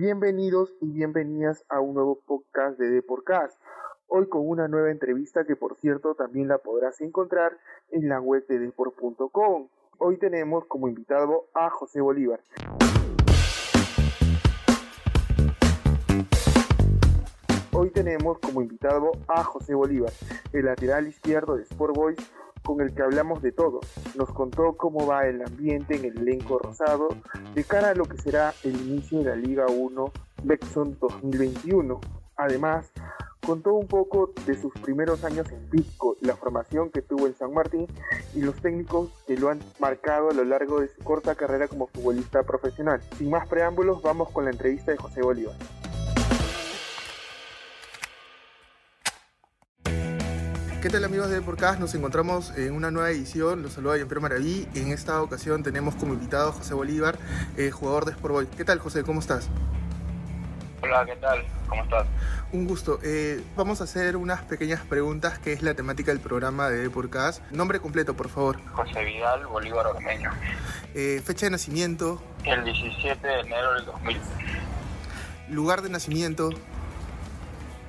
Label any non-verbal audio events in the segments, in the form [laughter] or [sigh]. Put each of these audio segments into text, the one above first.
Bienvenidos y bienvenidas a un nuevo podcast de Deporcast. Hoy con una nueva entrevista que por cierto también la podrás encontrar en la web de deport.com. Hoy tenemos como invitado a José Bolívar. Hoy tenemos como invitado a José Bolívar, el lateral izquierdo de Sport Boys, con el que hablamos de todo. Nos contó cómo va el ambiente en el elenco rosado de cara a lo que será el inicio de la Liga 1 Bexon 2021. Además, contó un poco de sus primeros años en Pisco, la formación que tuvo en San Martín y los técnicos que lo han marcado a lo largo de su corta carrera como futbolista profesional. Sin más preámbulos, vamos con la entrevista de José Bolívar. ¿Qué tal amigos de Podcast? Nos encontramos en una nueva edición. Los saluda Jean-Pierre Maraví. En esta ocasión tenemos como invitado a José Bolívar, eh, jugador de Sport Boys. ¿Qué tal José? ¿Cómo estás? Hola, ¿qué tal? ¿Cómo estás? Un gusto. Eh, vamos a hacer unas pequeñas preguntas que es la temática del programa de Podcast. Nombre completo, por favor. José Vidal Bolívar Ormeño. Eh, fecha de nacimiento. El 17 de enero del 2000. Lugar de nacimiento.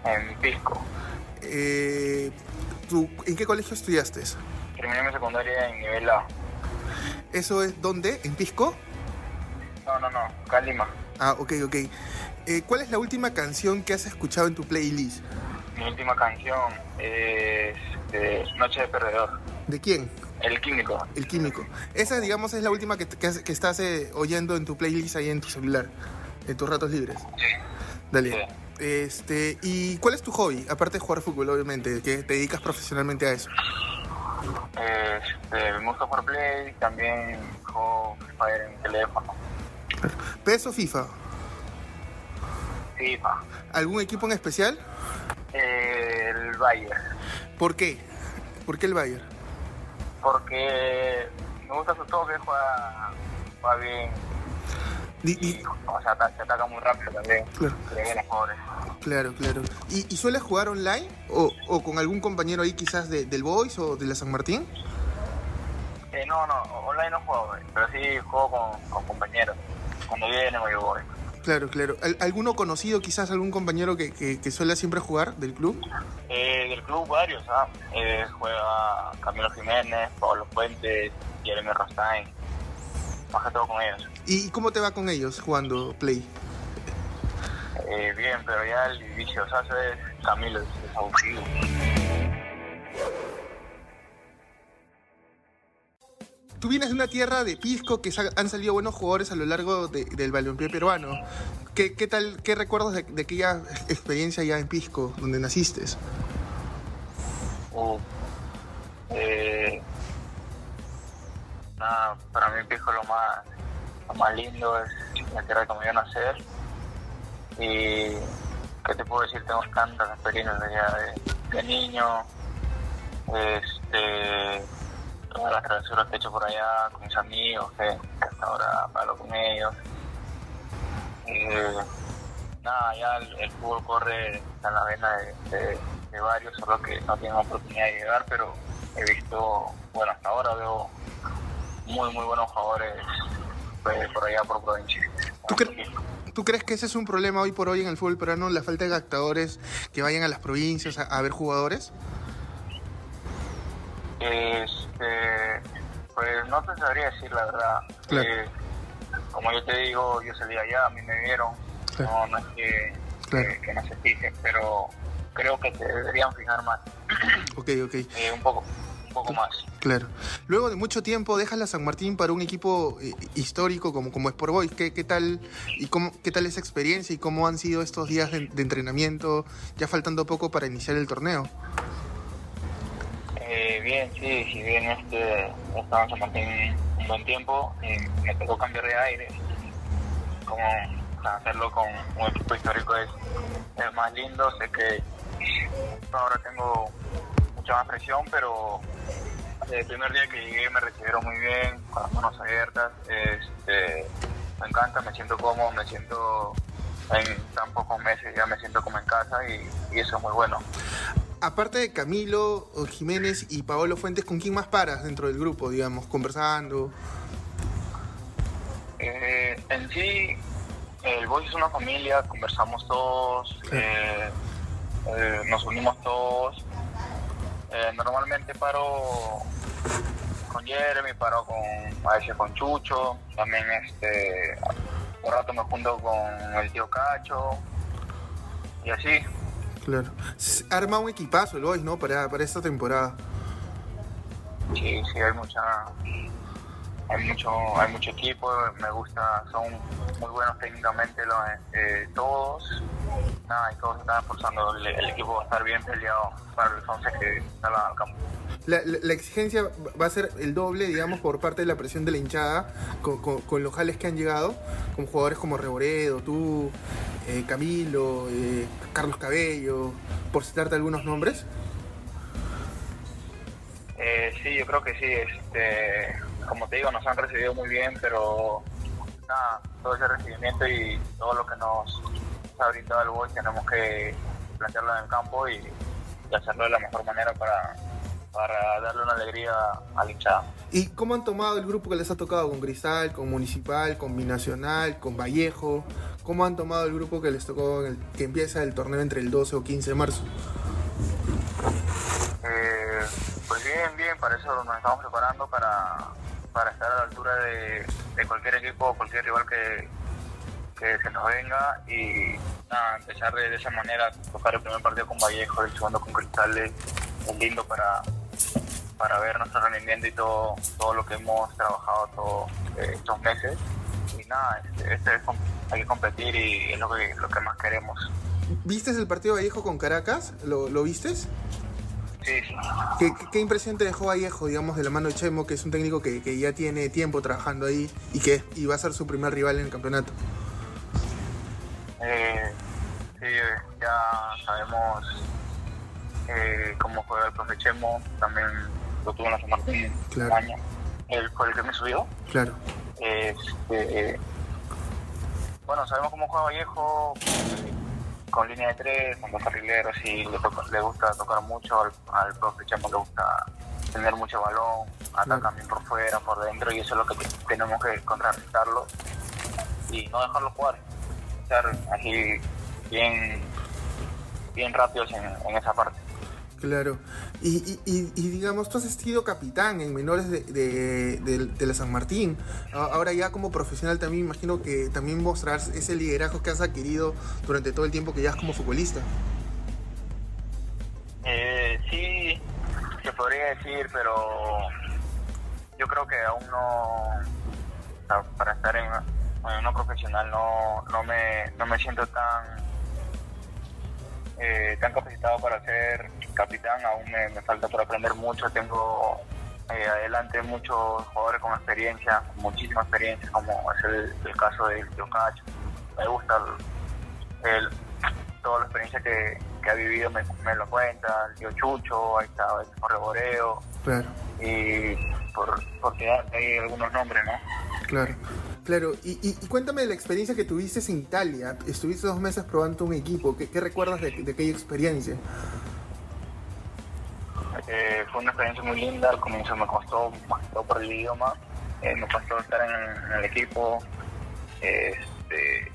En Pisco. Eh, ¿En qué colegio estudiaste? Terminé mi secundaria en nivel A. ¿Eso es dónde? ¿En Pisco? No, no, no, Calima. Ah, ok, ok. Eh, ¿Cuál es la última canción que has escuchado en tu playlist? Mi última canción es de Noche de Perdedor. ¿De quién? El Químico. El Químico. Esa, digamos, es la última que, que, que estás eh, oyendo en tu playlist ahí en tu celular, en tus ratos libres. Sí. Dale. Sí. Este, ¿Y cuál es tu hobby? Aparte de jugar fútbol, obviamente, que te dedicas profesionalmente a eso. Este, me gusta jugar Play, también juego Free Fire en teléfono. ¿PES o FIFA? FIFA. ¿Algún equipo en especial? El Bayern. ¿Por qué? ¿Por qué el Bayern? Porque me gusta su toque, juega, juega bien. Y, o sea, se ataca muy rápido también. Claro. Claro, claro. ¿Y, y sueles jugar online? ¿O, o con algún compañero ahí quizás de- del Boys o de la San Martín? Eh, no, no, online no juego, pero sí juego con, con compañeros. Cuando vienen yo voy. Claro, claro. ¿Al- ¿Alguno conocido, quizás algún compañero que, que, que suele siempre jugar del club? Eh, del club varios, ¿ah? Eh, juega Camilo Jiménez, Pablo Fuentes, Jeremy Rostain. Más que todo con ellos. ¿Y cómo te va con ellos jugando Play? Eh, bien, pero ya el inicio, o sea, es Camilo, es, aburrido. Tú vienes de una tierra de Pisco que han salido buenos jugadores a lo largo de- del balompié peruano. ¿Qué, qué tal, qué recuerdas de, de aquella experiencia ya en Pisco, donde naciste? Uh, eh, para mí Pisco lo más, lo más lindo es la tierra que me vio nacer. Y, ¿qué te puedo decir? Tengo tantas experiencias de, de niño. Este, todas las travesuras que he hecho por allá con mis amigos, que, que hasta ahora hablo con ellos. Eh, nada, ya el, el fútbol corre en la vena de, de- de varios, solo que no tienen oportunidad de llegar, pero he visto, bueno, hasta ahora veo muy, muy buenos jugadores pues, por allá por provincia. ¿Tú, cre- tú crees que ese es un problema hoy por hoy en el fútbol peruano, la falta de actores que vayan a las provincias a, a ver jugadores? Este, pues no te sabría decir la verdad. Claro. Eh, como yo te digo, yo salí allá, a mí me vieron. Claro. No, no es que, Claro. que, que no se fijen, pero creo que se deberían fijar más, Ok, ok, eh, un poco, un poco más. claro. Luego de mucho tiempo dejas la San Martín para un equipo eh, histórico como, como Sport Boys. ¿Qué, qué tal y cómo, qué tal esa experiencia y cómo han sido estos días de, de entrenamiento, ya faltando poco para iniciar el torneo? Eh, bien, sí, si bien este, estaba en San Martín un buen tiempo, eh, me tocó cambiar de aire. Como hacerlo con un equipo histórico es, es más lindo, sé que ahora tengo mucha más presión, pero el primer día que llegué me recibieron muy bien, con las manos abiertas. Este, me encanta, me siento cómodo, me siento en tan pocos meses, ya me siento como en casa y, y eso es muy bueno. Aparte de Camilo Jiménez y Paolo Fuentes, ¿con quién más paras dentro del grupo, digamos, conversando? Eh, en sí, el Boys es una familia, conversamos todos, eh, eh, nos unimos todos. Eh, normalmente paro con Jeremy, paro con, a veces con Chucho, también este, un rato me junto con el tío Cacho y así. Claro. Arma un equipazo el Boys, ¿no? Para, para esta temporada. Sí, sí, hay mucha, hay mucho, hay mucho equipo, me gusta, son muy buenos técnicamente los, eh, todos, nada, y todos están esforzando, el, el equipo va a estar bien peleado para los 11 que salen al campo. La, la- la exigencia va a ser el doble, digamos, por parte de la presión de la hinchada con, con- con los jales que han llegado, con jugadores como Reboredo, tú, eh, Camilo, eh, Carlos Cabello, por citarte algunos nombres. Eh, sí, yo creo que sí, este, como te digo, nos han recibido muy bien, pero nada, todo ese recibimiento y todo lo que nos ha brindado el Boys tenemos que plantearlo en el campo y, y hacerlo de la mejor manera para, para darle una alegría a la hinchada. ¿Y cómo han tomado el grupo que les ha tocado con Cristal, con Municipal, con Binacional, con Vallejo? ¿Cómo han tomado el grupo que les tocó, en el- que empieza el torneo entre el 12 o 15 de marzo? Eh, pues bien, bien, para eso nos estamos preparando para, para estar a la altura de, de cualquier equipo o cualquier rival que, que se nos venga y nada, empezar de, de esa manera, tocar el primer partido con Vallejo, el segundo con Cristales, es lindo para, para ver nuestro rendimiento y todo, todo lo que hemos trabajado todos eh, estos meses. Y nada, este, este es hay que competir y es lo que, lo que más queremos. ¿Vistes el partido Vallejo con Caracas? ¿Lo, lo vistes? Sí, sí. ¿Qué, qué- qué impresión te dejó Vallejo, digamos, de la mano de Chemo, que es un técnico que, que ya tiene tiempo trabajando ahí y que y va a ser su primer rival en el campeonato? Eh, sí, eh, ya sabemos eh, cómo juega el profe Chemo, también lo tuvo en la San Martín Claro. año. Él fue el que me subió. Claro. Este, bueno, sabemos cómo juega Vallejo, con línea de tres, con dos carrileros, y le, toca- le gusta tocar mucho al, al profe Chemo, le gusta tener mucho balón, ataca también por fuera, por dentro, y eso es lo que te- tenemos que contrarrestarlo y no dejarlo jugar, estar así bien, bien rápidos en, en esa parte. Claro. Y, y- y- y, digamos, tú has sido capitán en menores de, de- de- de la San Martín. Ahora ya como profesional también imagino que también mostrarás ese liderazgo que has adquirido durante todo el tiempo que llevas como futbolista. Eh, sí, se podría decir, pero yo creo que aún no, para estar en, en una profesional no, no, me, no me siento tan, eh, tan capacitado para ser capitán, aún me, me falta por aprender mucho, tengo eh, adelante muchos jugadores con experiencia, muchísima experiencia, como es el, el caso del Tío Cacho. Me gusta el, el- toda la experiencia que, que ha vivido me, me lo cuenta, el tío Chucho, ahí está el Reboreo, Claro, y por, por tirar ahí algunos nombres, ¿no? claro. Claro, y, y- cuéntame de la experiencia que tuviste en Italia. Estuviste dos meses probando un equipo. ¿Qué, recuerdas de, aquella experiencia? Eh, fue una experiencia muy linda, al comienzo me costó, más que todo por el idioma, eh, me costó estar en, el equipo, este,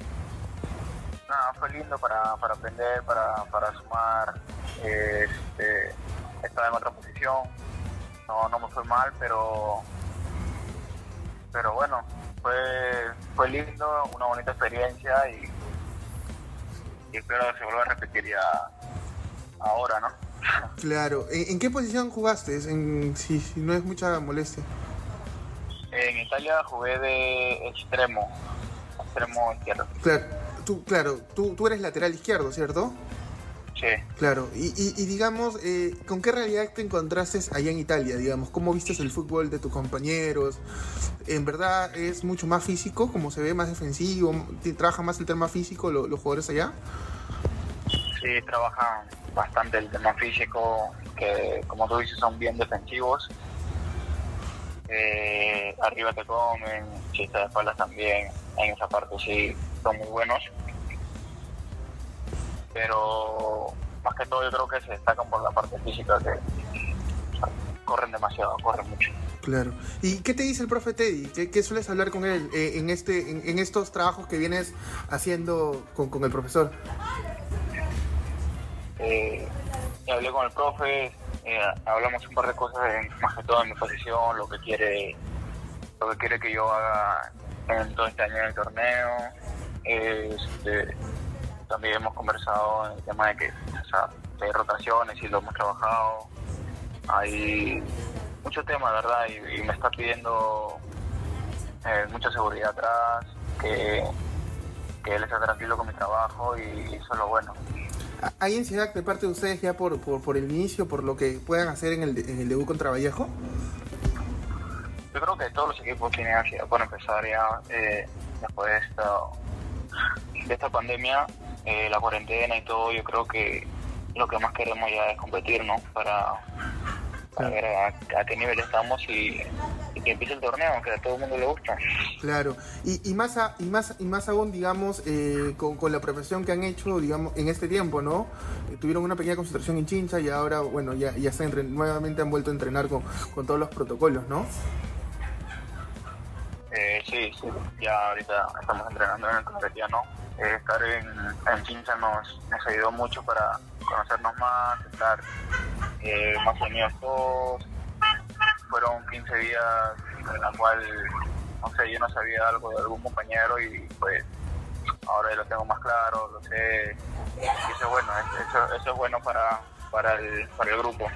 nada, fue lindo para, para aprender, para, para sumar, este, estaba en otra posición, no, no me fue mal, pero, pero bueno, fue, fue lindo, una bonita experiencia y, y espero que se vuelva a repetir ya ahora, ¿no? [laughs] Claro. ¿En, en qué posición jugaste? En, si, si no es mucha molestia. En Italia jugué de extremo, extremo izquierdo. Claro, tú, claro, tú, tú eres lateral izquierdo, ¿cierto? Sí. Claro, y, y- y digamos, eh, ¿con qué realidad te encontraste allá en Italia? Digamos, ¿cómo vistes el fútbol de tus compañeros? ¿En verdad es mucho más físico, como se ve más defensivo? ¿Te- ¿Trabaja más el tema físico lo- los jugadores allá? Sí, trabajan bastante el tema físico, que como tú dices son bien defensivos. Eh, arriba te comen, chistes de espaldas también, en esa parte sí son muy buenos. Pero más que todo yo creo que se destacan por la parte física, que corren demasiado, corren mucho. Claro. ¿Y qué te dice el profe Teddy? ¿Qué, qué sueles hablar con él eh, en, este, en, en, estos trabajos que vienes haciendo con, con el profesor? Eh, hablé con el profe, eh, hablamos un par de cosas, en, más que todo en mi posición, lo que quiere lo que quiere que yo haga en todo este año en el torneo. Este, también hemos conversado en el tema de que o sea, hay rotaciones y lo hemos trabajado. Hay mucho tema, ¿verdad? Y, y me está pidiendo eh, mucha seguridad atrás, que, que él esté tranquilo con mi trabajo y eso es lo bueno. ¿Hay ansiedad de parte de ustedes ya por, por, por, el inicio, por lo que puedan hacer en el, en el debut contra Vallejo? Yo creo que todos los equipos tienen ansiedad por empezar ya eh, después de esta, de esta pandemia, eh, la cuarentena y todo. Yo creo que lo que más queremos ya es competir, ¿no? Para, para ver a, a, qué nivel estamos y, y, que empiece el torneo, que a todo el mundo le gusta. Claro, y, y más a, y más y más aún, digamos, eh, con, con, la preparación que han hecho, digamos, en este tiempo, ¿no? Eh, tuvieron una pequeña concentración en Chincha y ahora, bueno, ya, ya se entren, nuevamente han vuelto a entrenar con, con todos los protocolos, ¿no? Eh, sí, sí, ya ahorita estamos entrenando en el Claretiano. Eh, estar en, en Chincha nos, nos ayudó mucho para conocernos más, estar eh, más unidos todos. Fueron 15 días en la cual, no sé, yo no sabía algo de algún compañero y pues ahora lo tengo más claro, lo sé. Y eso es bueno, eso, eso es bueno para, para, el, para el grupo.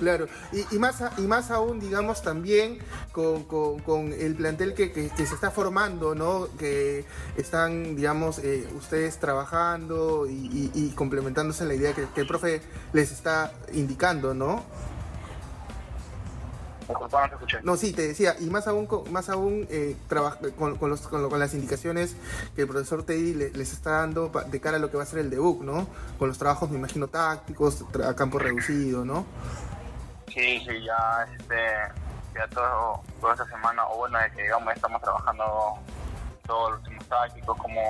Claro, y, y, más, y más aún, digamos, también con, con, con el plantel que, que, que, se está formando, ¿no? Que están, digamos, eh, ustedes trabajando y, y, y, complementándose en la idea que, que, el profe les está indicando, ¿no? No, sí, te decía, y más aún, más aún eh, con, con, los, con, con, las indicaciones que el profesor Teddy le, les está dando de cara a lo que va a ser el debut, ¿no? Con los trabajos, me imagino, tácticos, a campo reducido, ¿no? Sí, sí, ya, este, ya todo, toda esta semana, o bueno, de que digamos estamos trabajando todos los temas tácticos, como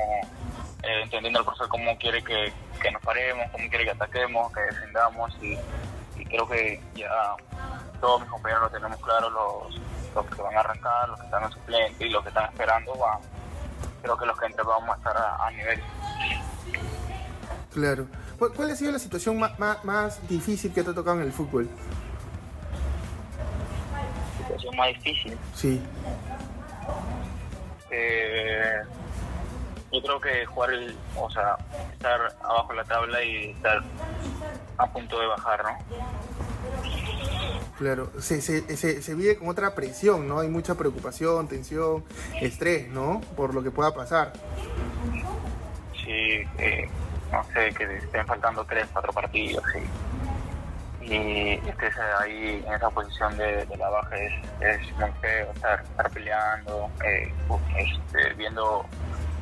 eh, entendiendo el profesor cómo quiere que, que, nos paremos, cómo quiere que ataquemos, que defendamos, y, creo que ya todos mis compañeros lo tenemos claro, los, los que van a arrancar, los que están en suplente y los que están esperando, van, creo que los que entre vamos a estar a, a nivel. Claro. ¿Cuál ha sido la situación más, más, más difícil que te ha tocado en el fútbol? Más difícil. Sí. Eh, yo creo que jugar el, o sea, estar abajo de la tabla y estar a punto de bajar, ¿no? Claro, se, se, se, se, vive con otra presión, ¿no? Hay mucha preocupación, tensión, estrés, ¿no? Por lo que pueda pasar. Sí, eh, no sé, que estén faltando tres, cuatro partidos, sí y estés ahí en esa posición de, de la baja es, es, muy feo estar, estar peleando, eh, este, viendo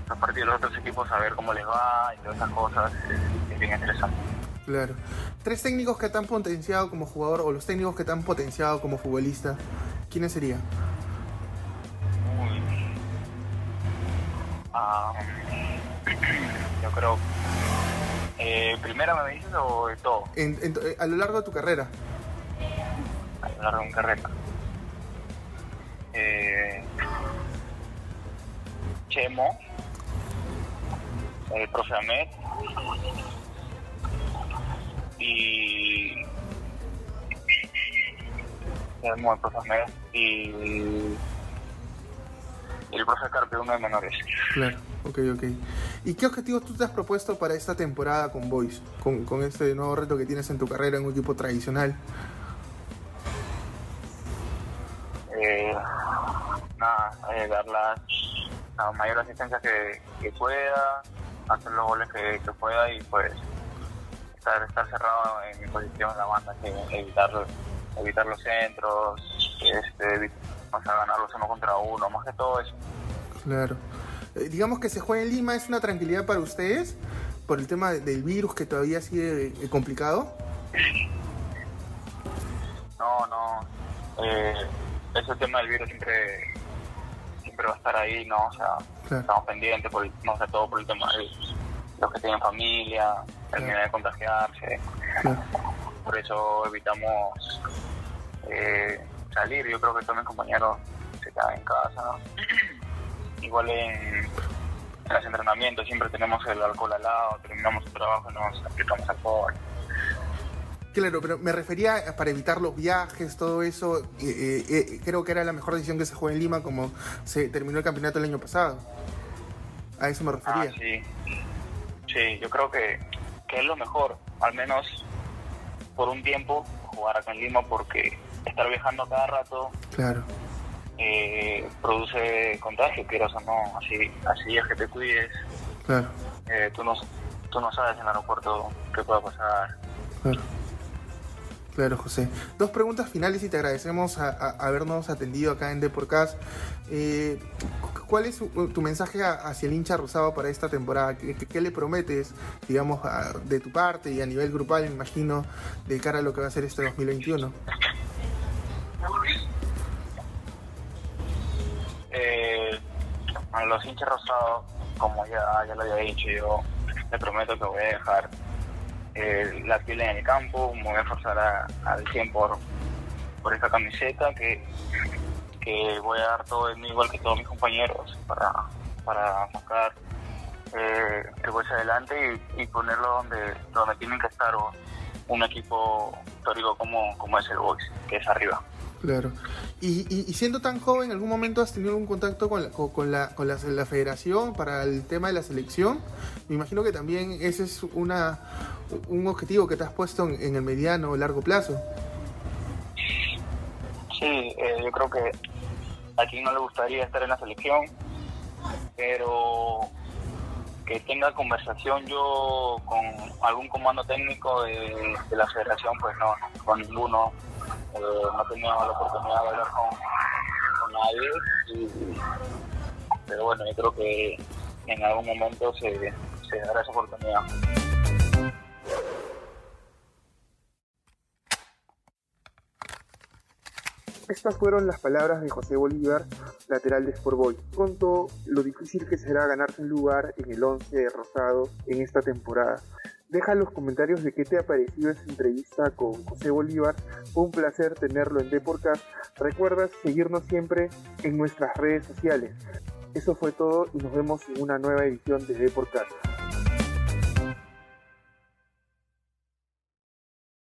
los partidos de los otros equipos, a ver cómo les va y todas esas cosas, es, es bien interesante. Claro. Tres técnicos que te han potenciado como jugador o los técnicos que te han potenciado como futbolista, ¿quiénes serían? Um, [clears throat] yo creo eh, ¿Primera me dices o de todo? En, en, a lo largo de tu carrera. A lo largo de mi carrera. Eh, Chemo, el profe Ahmed y Chemo, el profe Ahmed y el profe Carpe, uno de menores. Claro, ok, ok. ¿Y qué objetivos tú te has propuesto para esta temporada con Boys? Con, con este nuevo reto que tienes en tu carrera en un equipo tradicional. Eh, nada, eh, dar la, la, mayor asistencia que, que, pueda, hacer los goles que, que, pueda y pues estar, estar cerrado en mi posición en la banda, que evitar, evitar los centros, este, o sea, ganarlos uno contra uno, más que todo eso. Claro. Eh, digamos que se juega en Lima, ¿es una tranquilidad para ustedes por el tema del virus que todavía sigue eh, complicado? No, no. Eh, ese tema del virus siempre siempre va a estar ahí, ¿no? O sea, claro. estamos pendientes, por, no sé, todo por el tema de los que tienen familia, el claro. miedo de contagiarse. Claro. Por eso evitamos eh, salir. Yo creo que todos mis compañeros se quedan en casa. Igual en, en los entrenamientos siempre tenemos el alcohol al lado, terminamos el trabajo y nos aplicamos alcohol. Claro, pero me refería para evitar los viajes, todo eso. eh, eh, eh, creo que era la mejor decisión que se jugó en Lima, como se terminó el campeonato el año pasado. A eso me Ah, refería. sí. Sí, yo creo que, que es lo mejor, al menos por un tiempo, jugar acá en Lima, porque estar viajando cada rato Claro, eh, produce contagio, quieras o no. Así, así es que te cuides. claro, Eh, tú, no, tú no sabes en el aeropuerto qué pueda pasar. claro. Claro, José. Dos preguntas finales y te agradecemos a, a- habernos atendido acá en Deporcast. Eh, cu- ¿Cuál es su- tu mensaje hacia el hincha rosado para esta temporada? ¿Qué, qué- qué le prometes, digamos, a- de tu parte y a nivel grupal, me imagino, de cara a lo que va a ser este 2021? Los hinchas rosados, como ya, ya lo había dicho, yo le prometo que voy a dejar eh, la piel en el campo, me voy a esforzar a- al 100 por, esta camiseta, que, que voy a dar todo de mí igual que todos mis compañeros para, para sacar eh, el Boys adelante y, y ponerlo donde, donde tienen que estar o- un equipo histórico como, como es el Boys, que es arriba. Claro. Y, y- y siendo tan joven, ¿en algún momento has tenido algún contacto con la, con, la, con la, federación para el tema de la selección? Me imagino que también ese es una, un objetivo que te has puesto en, el mediano o largo plazo. Sí, eh, yo creo que a quien no le gustaría estar en la selección, pero que tenga conversación yo con algún comando técnico de, de la federación, pues no, con ninguno. Eh, no tenido la oportunidad de hablar con, nadie, pero bueno, yo creo que en algún momento se, se dará esa oportunidad. Estas fueron las palabras de José Bolívar, lateral de Sport Boys. Contó lo difícil que será ganarse un lugar en el 11 de Rosado en esta temporada. Deja los comentarios de qué te ha parecido esta entrevista con José Bolívar. Un placer tenerlo en Deporcast. Recuerda seguirnos siempre en nuestras redes sociales. Eso fue todo y nos vemos en una nueva edición de Deporcast.